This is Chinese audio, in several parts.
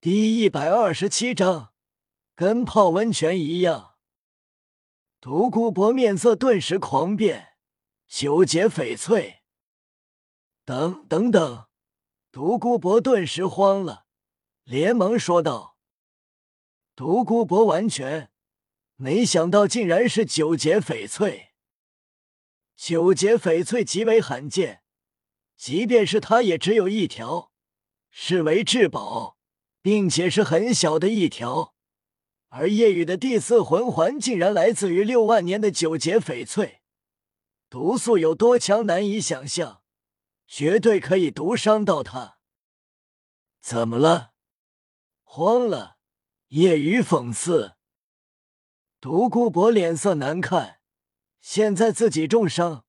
第一百二十七章，跟泡温泉一样。独孤博面色顿时狂变，九节翡翠。等等等，独孤博顿时慌了，连忙说道：“独孤博完全没想到，竟然是九节翡翠。九节翡翠极为罕见，即便是他也只有一条，视为至宝。”并且是很小的一条，而夜雨的第四魂环竟然来自于六万年的九节翡翠，毒素有多强难以想象，绝对可以毒伤到他。怎么了？慌了？夜雨讽刺。独孤博脸色难看，现在自己重伤，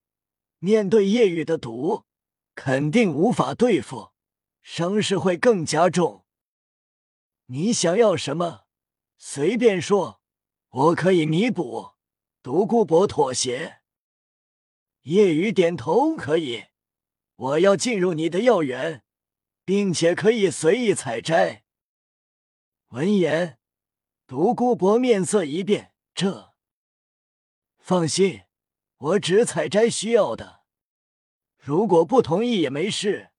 面对夜雨的毒，肯定无法对付，伤势会更加重。你想要什么？随便说，我可以弥补。独孤博妥协。夜雨点头，可以。我要进入你的药园，并且可以随意采摘。闻言，独孤博面色一变。这，放心，我只采摘需要的。如果不同意也没事，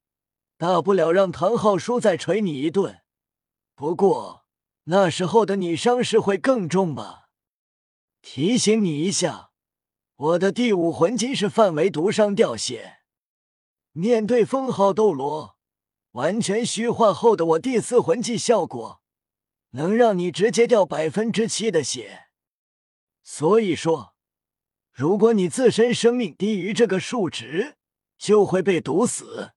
大不了让唐昊叔再捶你一顿。不过那时候的你伤势会更重吧？提醒你一下，我的第五魂金是范围毒伤掉血。面对封号斗罗，完全虚化后的我第四魂技效果，能让你直接掉百分之七的血。所以说，如果你自身生命低于这个数值，就会被毒死。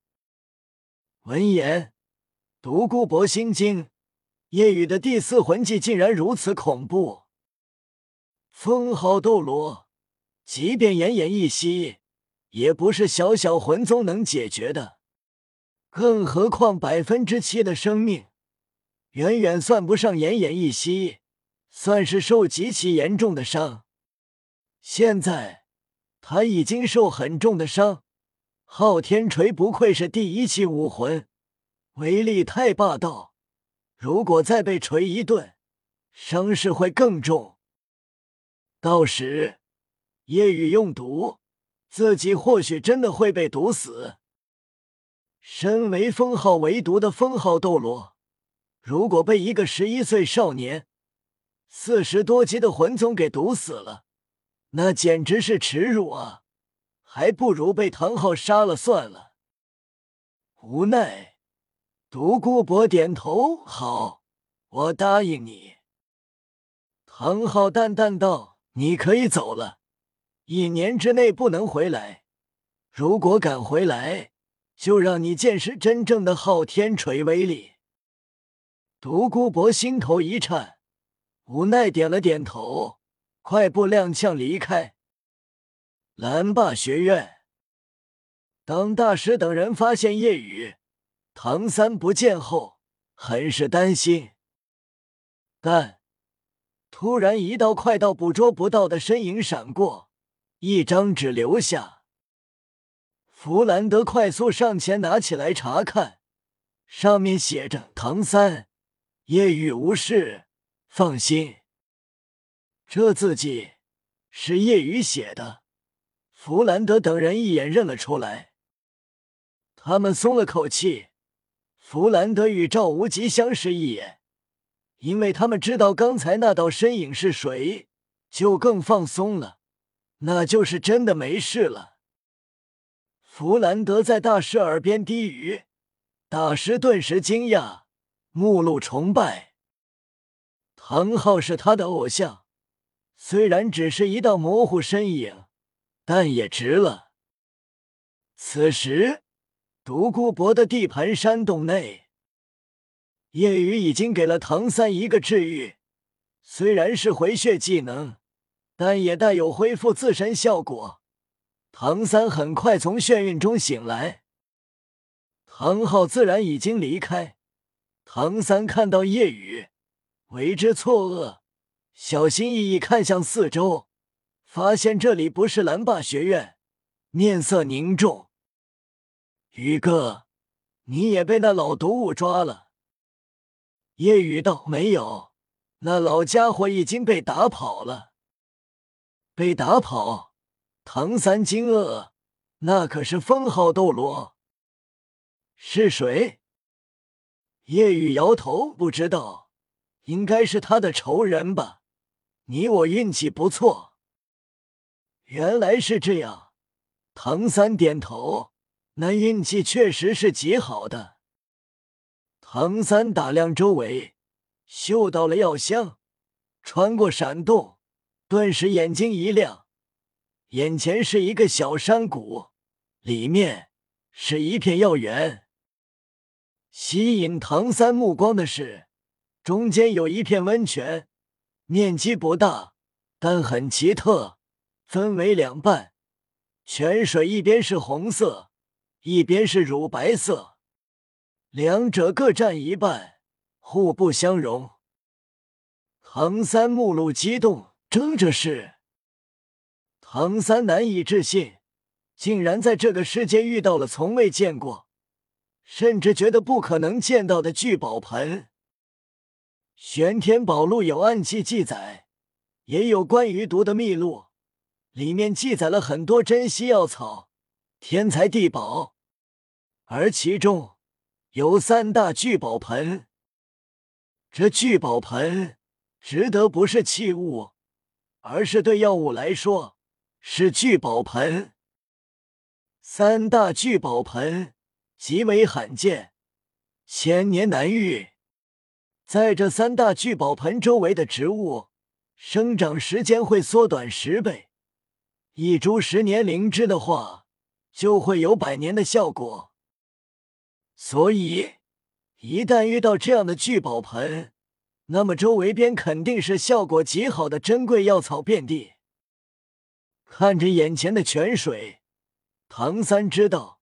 闻言，独孤博心惊。夜雨的第四魂技竟然如此恐怖！封号斗罗，即便奄奄一息，也不是小小魂宗能解决的。更何况百分之七的生命，远远算不上奄奄一息，算是受极其严重的伤。现在他已经受很重的伤，昊天锤不愧是第一期武魂，威力太霸道。如果再被锤一顿，伤势会更重。到时夜雨用毒，自己或许真的会被毒死。身为封号唯独的封号斗罗，如果被一个十一岁少年、四十多级的魂宗给毒死了，那简直是耻辱啊！还不如被唐昊杀了算了。无奈。独孤博点头，好，我答应你。唐昊淡淡道：“你可以走了，一年之内不能回来。如果敢回来，就让你见识真正的昊天锤威力。”独孤博心头一颤，无奈点了点头，快步踉跄离开。蓝霸学院，当大师等人发现夜雨。唐三不见后，很是担心，但突然一道快到捕捉不到的身影闪过，一张纸留下。弗兰德快速上前拿起来查看，上面写着：“唐三，夜雨无事，放心。”这字迹是夜雨写的，弗兰德等人一眼认了出来，他们松了口气。弗兰德与赵无极相视一眼，因为他们知道刚才那道身影是谁，就更放松了。那就是真的没事了。弗兰德在大师耳边低语，大师顿时惊讶，目露崇拜。唐昊是他的偶像，虽然只是一道模糊身影，但也值了。此时。独孤博的地盘山洞内，夜雨已经给了唐三一个治愈，虽然是回血技能，但也带有恢复自身效果。唐三很快从眩晕中醒来，唐昊自然已经离开。唐三看到夜雨，为之错愕，小心翼翼看向四周，发现这里不是蓝霸学院，面色凝重。宇哥，你也被那老毒物抓了。夜雨道：“没有，那老家伙已经被打跑了。”被打跑？唐三惊愕，那可是封号斗罗。是谁？夜雨摇头，不知道，应该是他的仇人吧。你我运气不错。原来是这样。唐三点头，那运气确实是极好的。唐三打量周围，嗅到了药香，穿过闪动，顿时眼睛一亮，眼前是一个小山谷，里面是一片药园。吸引唐三目光的是，中间有一片温泉，面积不大，但很奇特，分为两半，泉水一边是红色，一边是乳白色，两者各占一半，互不相容。唐三目露激动，争着是。唐三难以置信，竟然在这个世界遇到了从未见过。甚至觉得不可能见到的聚宝盆。玄天宝录有暗记记载，也有关于毒的秘录，里面记载了很多珍稀药草、天才地宝，而其中有三大聚宝盆。这聚宝盆值得不是器物，而是对药物来说是聚宝盆。三大聚宝盆。极为罕见，千年难遇。在这三大聚宝盆周围的植物生长时间会缩短十倍，一株十年灵芝的话，就会有百年的效果。所以，一旦遇到这样的聚宝盆，那么周围边肯定是效果极好的珍贵药草遍地。看着眼前的泉水，唐三知道。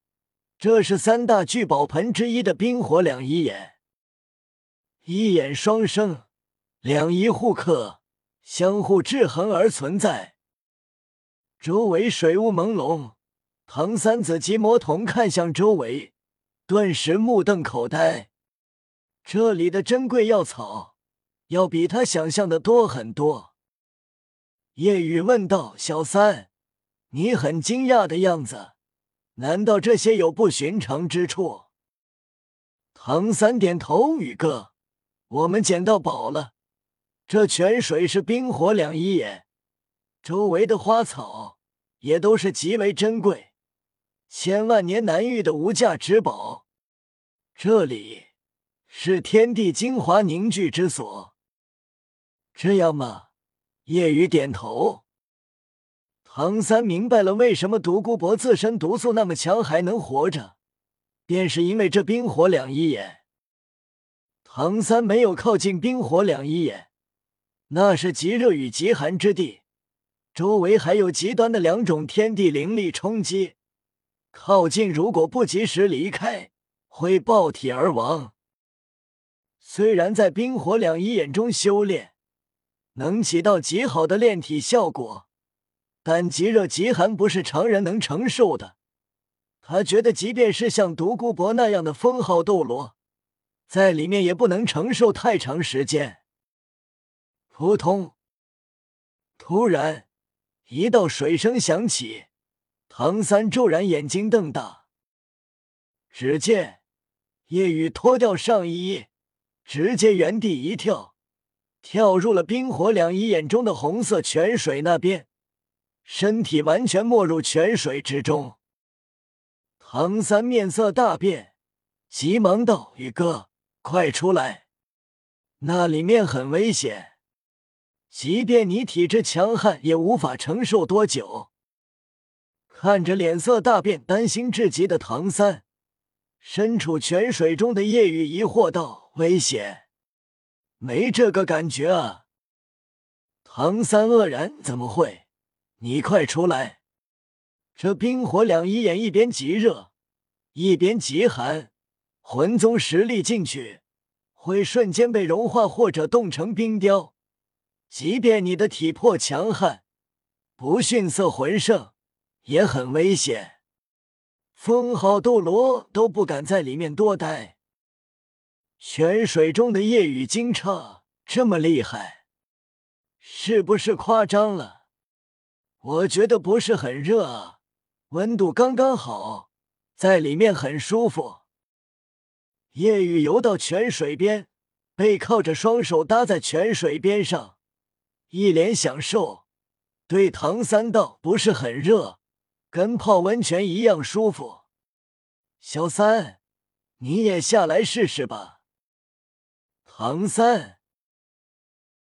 这是三大聚宝盆之一的冰火两仪眼，一眼双生，两仪互克，相互制衡而存在。周围水雾朦胧，唐三子及魔童看向周围，顿时目瞪口呆。这里的珍贵药草要比他想象的多很多。夜雨问道：“小三，你很惊讶的样子。”难道这些有不寻常之处？唐三点头：“宇哥，我们捡到宝了。这泉水是冰火两仪眼，周围的花草也都是极为珍贵，千万年难遇的无价之宝。这里是天地精华凝聚之所。这样吗？”夜雨点头。唐三明白了为什么独孤博自身毒素那么强还能活着，便是因为这冰火两仪眼。唐三没有靠近冰火两仪眼，那是极热与极寒之地，周围还有极端的两种天地灵力冲击，靠近如果不及时离开，会爆体而亡。虽然在冰火两仪眼中修炼，能起到极好的炼体效果。但极热极寒不是常人能承受的。他觉得，即便是像独孤博那样的封号斗罗，在里面也不能承受太长时间。扑通！突然，一道水声响起，唐三骤然眼睛瞪大，只见叶雨脱掉上衣，直接原地一跳，跳入了冰火两仪眼中的红色泉水那边。身体完全没入泉水之中，唐三面色大变，急忙道：“宇哥，快出来！那里面很危险，即便你体质强悍，也无法承受多久。”看着脸色大变、担心至极的唐三，身处泉水中的夜雨疑惑道：“危险？没这个感觉啊！”唐三愕然：“怎么会？”你快出来！这冰火两仪眼一边极热，一边极寒，魂宗实力进去，会瞬间被融化或者冻成冰雕。即便你的体魄强悍，不逊色魂圣，也很危险。封号斗罗都不敢在里面多待。泉水中的夜雨惊诧，这么厉害，是不是夸张了？我觉得不是很热啊，温度刚刚好，在里面很舒服。夜雨游到泉水边，背靠着，双手搭在泉水边上，一脸享受。对唐三道：“不是很热，跟泡温泉一样舒服。”小三，你也下来试试吧。唐三，